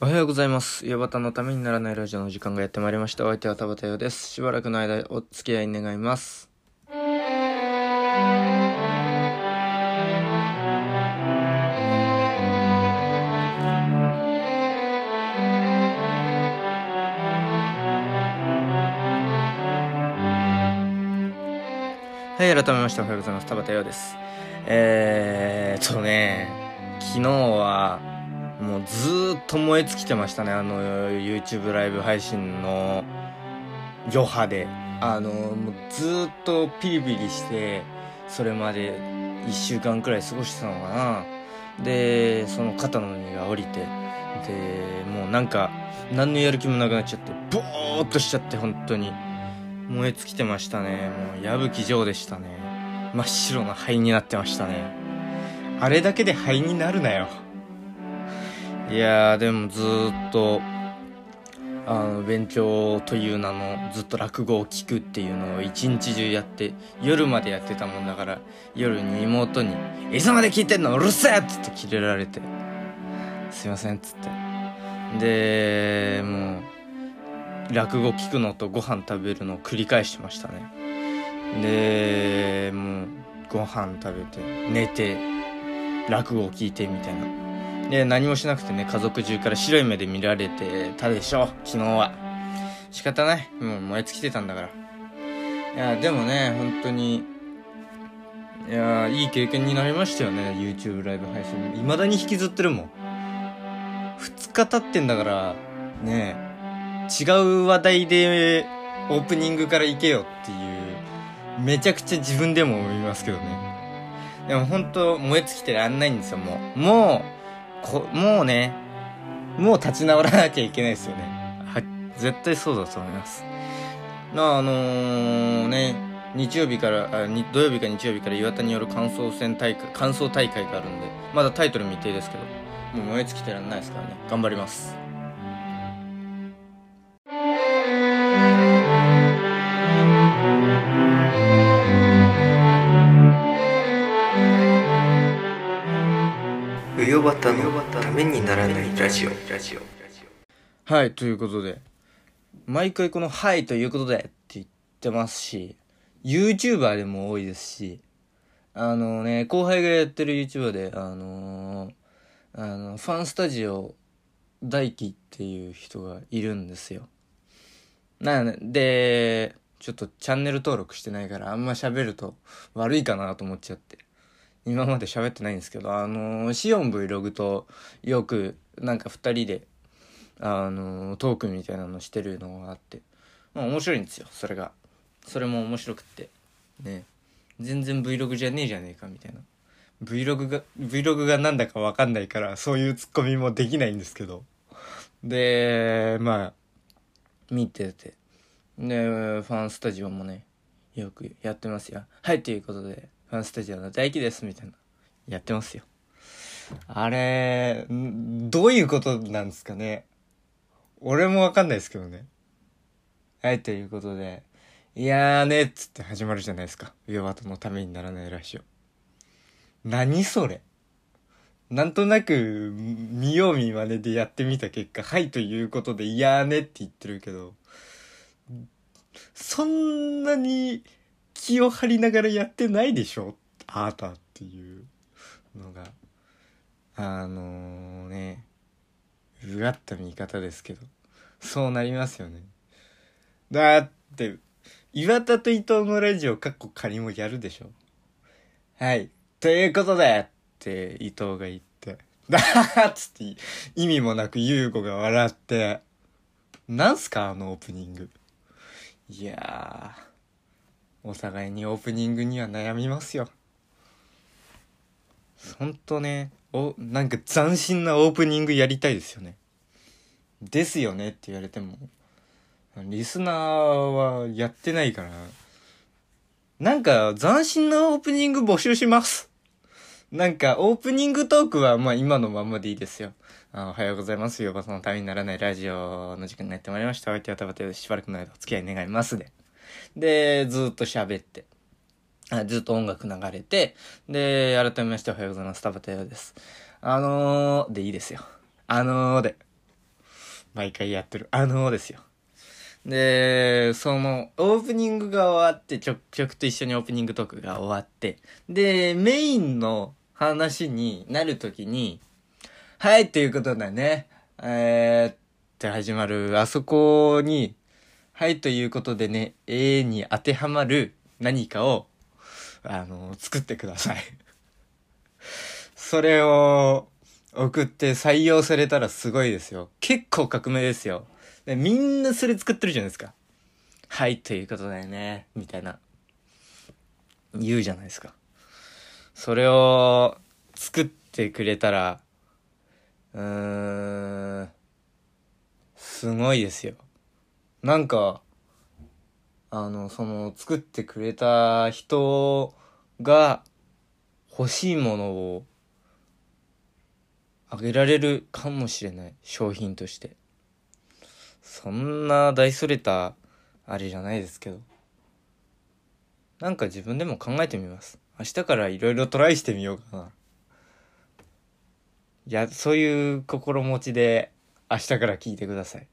おはようございます。岩端のためにならないラジオの時間がやってまいりました。お相手は田畑洋です。しばらくの間お付き合い願います。はい、改めましておはようございます。田畑洋です。えーっとね、昨日は、もうずーっと燃え尽きてましたね。あの、YouTube ライブ配信の余波で。あの、もうずーっとピリピリして、それまで1週間くらい過ごしてたのかな。で、その肩の荷が下りて、で、もうなんか、何のやる気もなくなっちゃって、ボーっとしちゃって、本当に。燃え尽きてましたね。もう矢吹城でしたね。真っ白な灰になってましたね。あれだけで灰になるなよ。いやー、でもずっと、あの、勉強という名のずっと落語を聞くっていうのを一日中やって、夜までやってたもんだから、夜に妹に、いつまで聞いてんのうるせえっつってキレられて、すいませんっつって。で、もう、落語聞くのとご飯食べるのを繰り返してましたね。で、もう、ご飯食べて、寝て、落語を聞いてみたいな。で、何もしなくてね、家族中から白い目で見られてたでしょ、昨日は。仕方ない。もう燃え尽きてたんだから。いや、でもね、本当に、いや、いい経験になりましたよね、YouTube ライブ配信。未だに引きずってるもん。2日経ってんだから、ね違う話題でオープニングから行けよっていう、めちゃくちゃ自分でも思いますけどね。でも本当燃え尽きてらんないんですよ、もう。もう、こ、もうね、もう立ち直らなきゃいけないですよね。は、絶対そうだと思います。まあ、あのー、ね、日曜日からあ、土曜日か日曜日から岩田による感想戦大会、感想大会があるんで、まだタイトル未定ですけど、もう燃え尽きてらんないですからね。頑張ります。うよばたのためにならないラジオはい、ということで、毎回この、はい、ということでって言ってますし、YouTuber でも多いですし、あのね、後輩がやってる YouTuber で、あのーあの、ファンスタジオ大輝っていう人がいるんですよ。なので、ちょっとチャンネル登録してないからあんま喋ると悪いかなと思っちゃって。今まで喋ってないんですけど、あのーシオン Vlog とよくなんか二人であのトークみたいなのしてるのがあってまあ面白いんですよそれが。それも面白くって。ね。全然 Vlog じゃねえじゃねえかみたいな。Vlog が Vlog がなんだかわかんないからそういうツッコミもできないんですけど。でまあ見てて。でファンスタジオもねよくやってますよ。はいということで。ファンスタジオの大輝ですみたいなやってますよあれ、どういうことなんですかね。俺もわかんないですけどね。はい、ということで。いやーね、っつって始まるじゃないですか。岩端のためにならないラジオ。何それなんとなく、見よう見まねでやってみた結果、はい、ということで、いやーねって言ってるけど、そんなに気を張りながらやってないでしょ？あーたっていうのが。あのね、うがった見方ですけど、そうなりますよね。だって、岩田と伊藤のラジオかっこ仮もやるでしょ？はい。ということで、って伊藤が言って、だーっつって意味もなく優吾が笑って、なんすかあのオープニング。いやー、お互いにオープニングには悩みますよ。ほんとね、お、なんか斬新なオープニングやりたいですよね。ですよねって言われても、リスナーはやってないから、なんか斬新なオープニング募集します。なんかオープニングトークはまあ今のままでいいですよ。あおはようございます。よばそのためにならないラジオの時間になってまいりました。お相手はたばてしばらくの間お付き合い願いますで。で、ずっと喋って。あずっと音楽流れて、で、改めましておはようございます。田畑洋です。あのー、でいいですよ。あのーで。毎回やってるあのーですよでそのオープニングが終わってちょ曲と一緒にオープニングトークが終わってでメインの話になるときにはいということだねえー、って始まるあそこにはいということでね A に当てはまる何かをあの作ってください それを送って採用されたらすごいですよ。結構革命ですよ。でみんなそれ作ってるじゃないですか。はい、ということだよね。みたいな。言うじゃないですか。それを作ってくれたら、うーん、すごいですよ。なんか、あの、その、作ってくれた人が欲しいものをあげられるかもしれない商品として。そんな大それたあれじゃないですけど。なんか自分でも考えてみます。明日からいろいろトライしてみようかな。いやそういう心持ちで明日から聞いてください。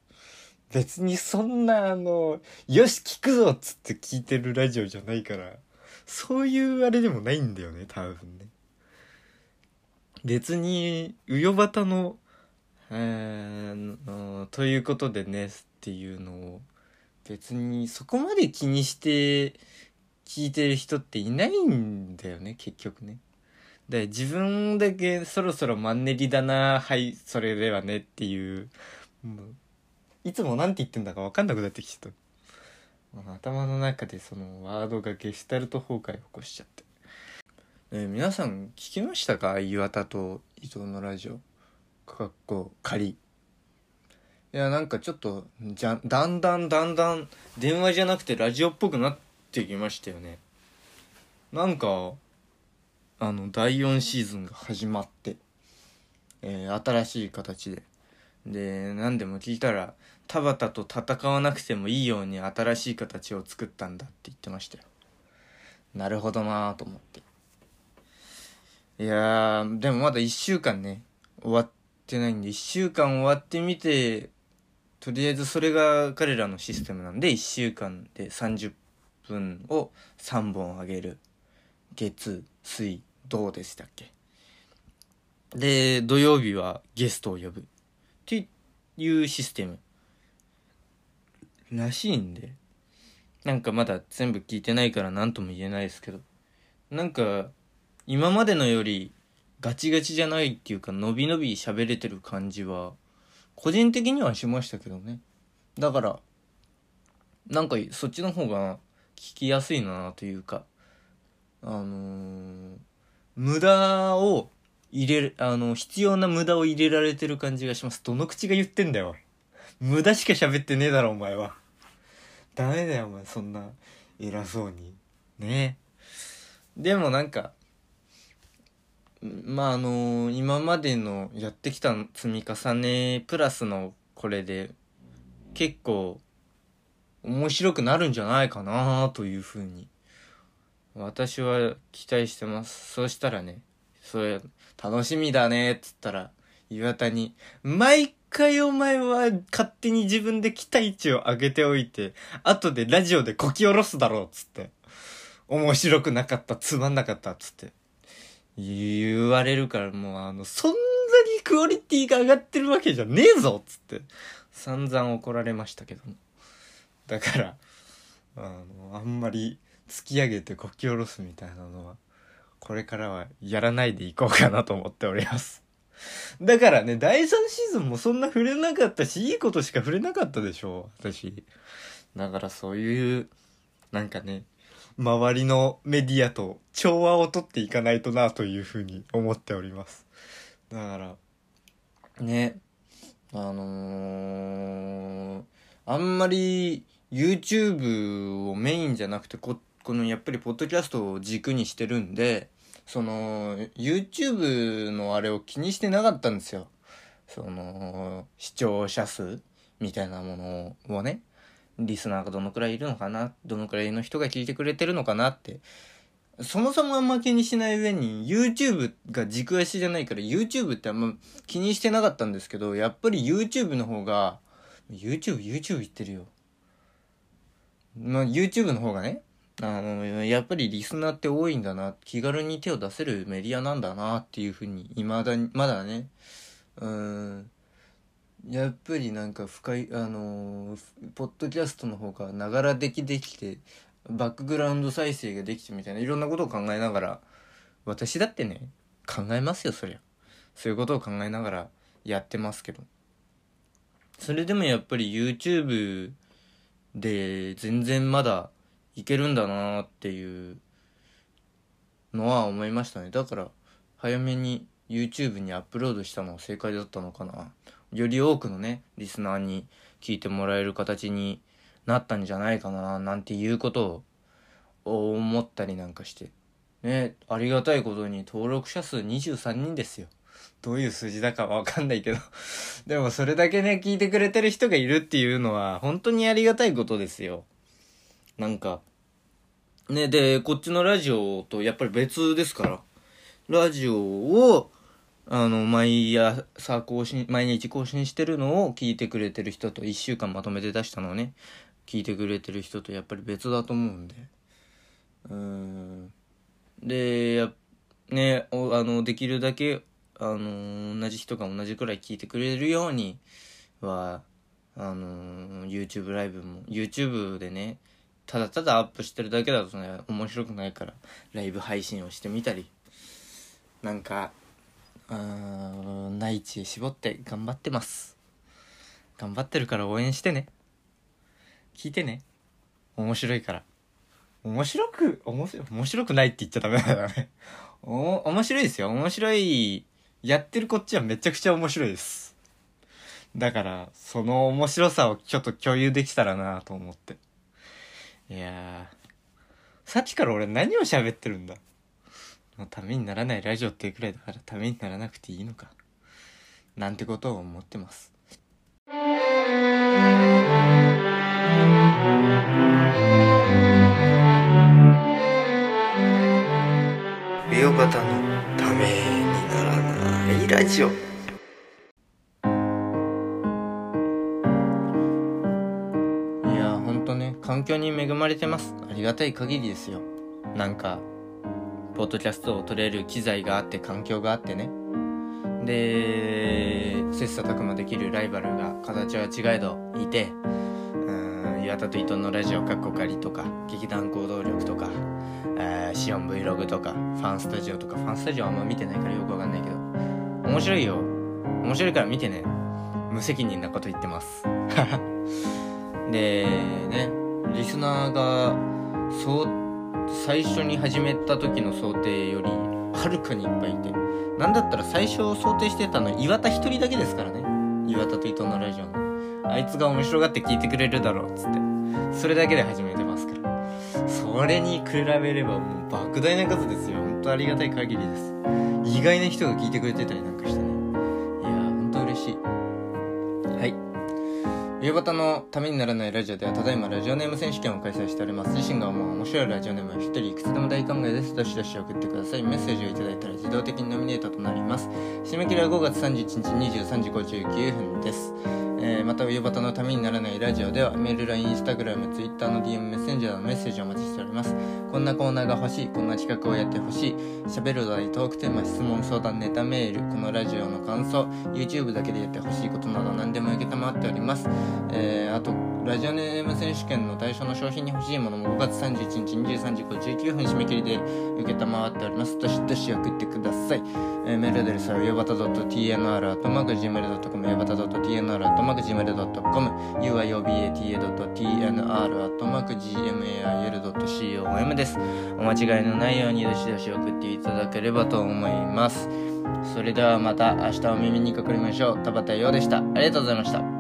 別にそんなあのよし聞くぞっつって聞いてるラジオじゃないからそういうあれでもないんだよね多分ね別に、うよばたの、えー、ということでね、っていうのを、別にそこまで気にして聞いてる人っていないんだよね、結局ね。で、自分だけそろそろマンネリだな、はい、それではねっていう、もういつも何て言ってんだか分かんなくなってきちゃった。頭の中でそのワードがゲシュタルト崩壊を起こしちゃって。え、皆さん聞きましたか？岩田と伊藤のラジオ。かっこ仮。いやなんかちょっとじゃだんだんだんだん電話じゃなくてラジオっぽくなってきましたよね。なんかあの第4シーズンが始まって、えー、新しい形で。で何でも聞いたら田畑と戦わなくてもいいように新しい形を作ったんだって言ってましたよなるほどなーと思っていやー、でもまだ1週間ね、終わってないんで、1週間終わってみて、とりあえずそれが彼らのシステムなんで、1週間で30分を3本あげる。月、水、土でしたっけ。で、土曜日はゲストを呼ぶ。っていうシステム。らしいんで。なんかまだ全部聞いてないから何とも言えないですけど。なんか、今までのよりガチガチじゃないっていうか伸び伸び喋れてる感じは個人的にはしましたけどねだからなんかそっちの方が聞きやすいなというかあのー、無駄を入れるあの必要な無駄を入れられてる感じがしますどの口が言ってんだよ無駄しか喋ってねえだろお前は。ダメだよお前そんな偉そうに。ねでもなんかまああの今までのやってきた積み重ねプラスのこれで結構面白くなるんじゃないかなというふうに私は期待してます。そうしたらねそれ楽しみだねっつったら岩田に毎回お前は勝手に自分で期待値を上げておいて後でラジオでこき下ろすだろうつって面白くなかったつまんなかったつって言われるからもうあの、そんなにクオリティが上がってるわけじゃねえぞつって、散々怒られましたけども。だから、あの、あんまり突き上げてこき下ろすみたいなのは、これからはやらないでいこうかなと思っております。だからね、第3シーズンもそんな触れなかったし、いいことしか触れなかったでしょ、私。だからそういう、なんかね、周りのメディアと調和をとっていかないとなというふうに思っております。だから、ね、あのー、あんまり YouTube をメインじゃなくてこ、このやっぱりポッドキャストを軸にしてるんで、その、YouTube のあれを気にしてなかったんですよ。その、視聴者数みたいなものをね。リスナーがどのくらいいるのかなどのくらいの人が聞いてくれてるのかなってそもそもあんま気にしない上に YouTube が軸足じゃないから YouTube ってあんま気にしてなかったんですけどやっぱり YouTube の方が YouTube YouTube 言ってるよまあ YouTube の方がねあのやっぱりリスナーって多いんだな。気軽に手を出せるメディアなんだなっていうふうに未だにまだね。うん。やっぱりなんか深いあのポッドキャストの方がながらできできてバックグラウンド再生ができてみたいないろんなことを考えながら私だってね考えますよそりゃ。そういうことを考えながらやってますけど。それでもやっぱり YouTube で全然まだいけるんだなっていうのは思いましたね。だから早めに YouTube にアップロードしたのは正解だったのかな。より多くのねリスナーに聞いてもらえる形になったんじゃないかななんていうことを思ったりなんかして。ねありがたいことに登録者数23人ですよ。どういう数字だかわかんないけど。でもそれだけね聞いてくれてる人がいるっていうのは本当にありがたいことですよ。なんかねでこっちのラジオとやっぱり別ですからラジオをあの、毎朝更新、毎日更新してるのを聞いてくれてる人と、1週間まとめて出したのをね、聞いてくれてる人とやっぱり別だと思うんで。うん。で、やね、おあの、できるだけ、あの、同じ人が同じくらい聞いてくれるようには、あの、YouTube ライブも、YouTube でね、ただただアップしてるだけだとね、面白くないから、ライブ配信をしてみたり、なんか、うん内地絞って頑張ってます。頑張ってるから応援してね。聞いてね。面白いから。面白く面白面白くないって言っちゃダメだよね。お面白いですよ。面白いやってるこっちはめちゃくちゃ面白いです。だからその面白さをちょっと共有できたらなと思って。いやさっきから俺何を喋ってるんだ？もうためにならないラジオっていうくらいだからためにならなくていいのか。なんてことを思ってます。ビオバタのためにならないラジオ。環境に恵まれてます。ありがたい限りですよ。なんかポッドキャストを撮れる機材があって環境があってね。で切磋琢磨できるライバルが形は違えどいてうん岩田と伊藤のラジオかっこかりとか劇団行動力とか、えーシオン Vlog とかファンスタジオとかファンスタジオあんま見てないからよくわかんないけど面白いよ。面白いから見てね。無責任なこと言ってます。でね。リスナーがそう最初に始めた時の想定よりはるかにいっぱいいてなんだったら最初想定してたの岩田一人だけですからね。岩田と伊藤のラジオの。あいつが面白がって聞いてくれるだろうっつって。それだけで始めてますから。それに比べればもう莫大な数ですよ。本当ありがたい限りです。意外な人が聞いてくれてたりなんか。夕方のためにならないラジオではただいまラジオネーム選手権を開催しております。自身が思う面白いラジオネームは一人いくつでも大歓迎です。どしどし送ってくださいメッセージをいただいたら自動的にノミネートとなります。締め切りは5月31日23時59分です。えーまた夕方のためにならないラジオではメール、LINE、Instagram、Twitter の DM、メッセンジャーのメッセージをお待ちしております。こんなコーナーが欲しいこんな企画をやってほしい。喋るお題トークテーマ質問相談ネタメールこのラジオの感想 YouTube だけでやって欲しいことなど何でも受けたまっております。えーあとラジオネーム選手権の対象の商品に欲しいものも5月31日23時59分締め切りで受けたまわっておりますどしどし送ってください、えーメールアドレスはよばた .tnr.gmail.com よばた .tnr.gmail.com uyobata.tnr.gmail.com です。お間違いのないようにどしどし送っていただければと思います。それではまた明日お耳にかかりましょう。田畑陽でした。ありがとうございました。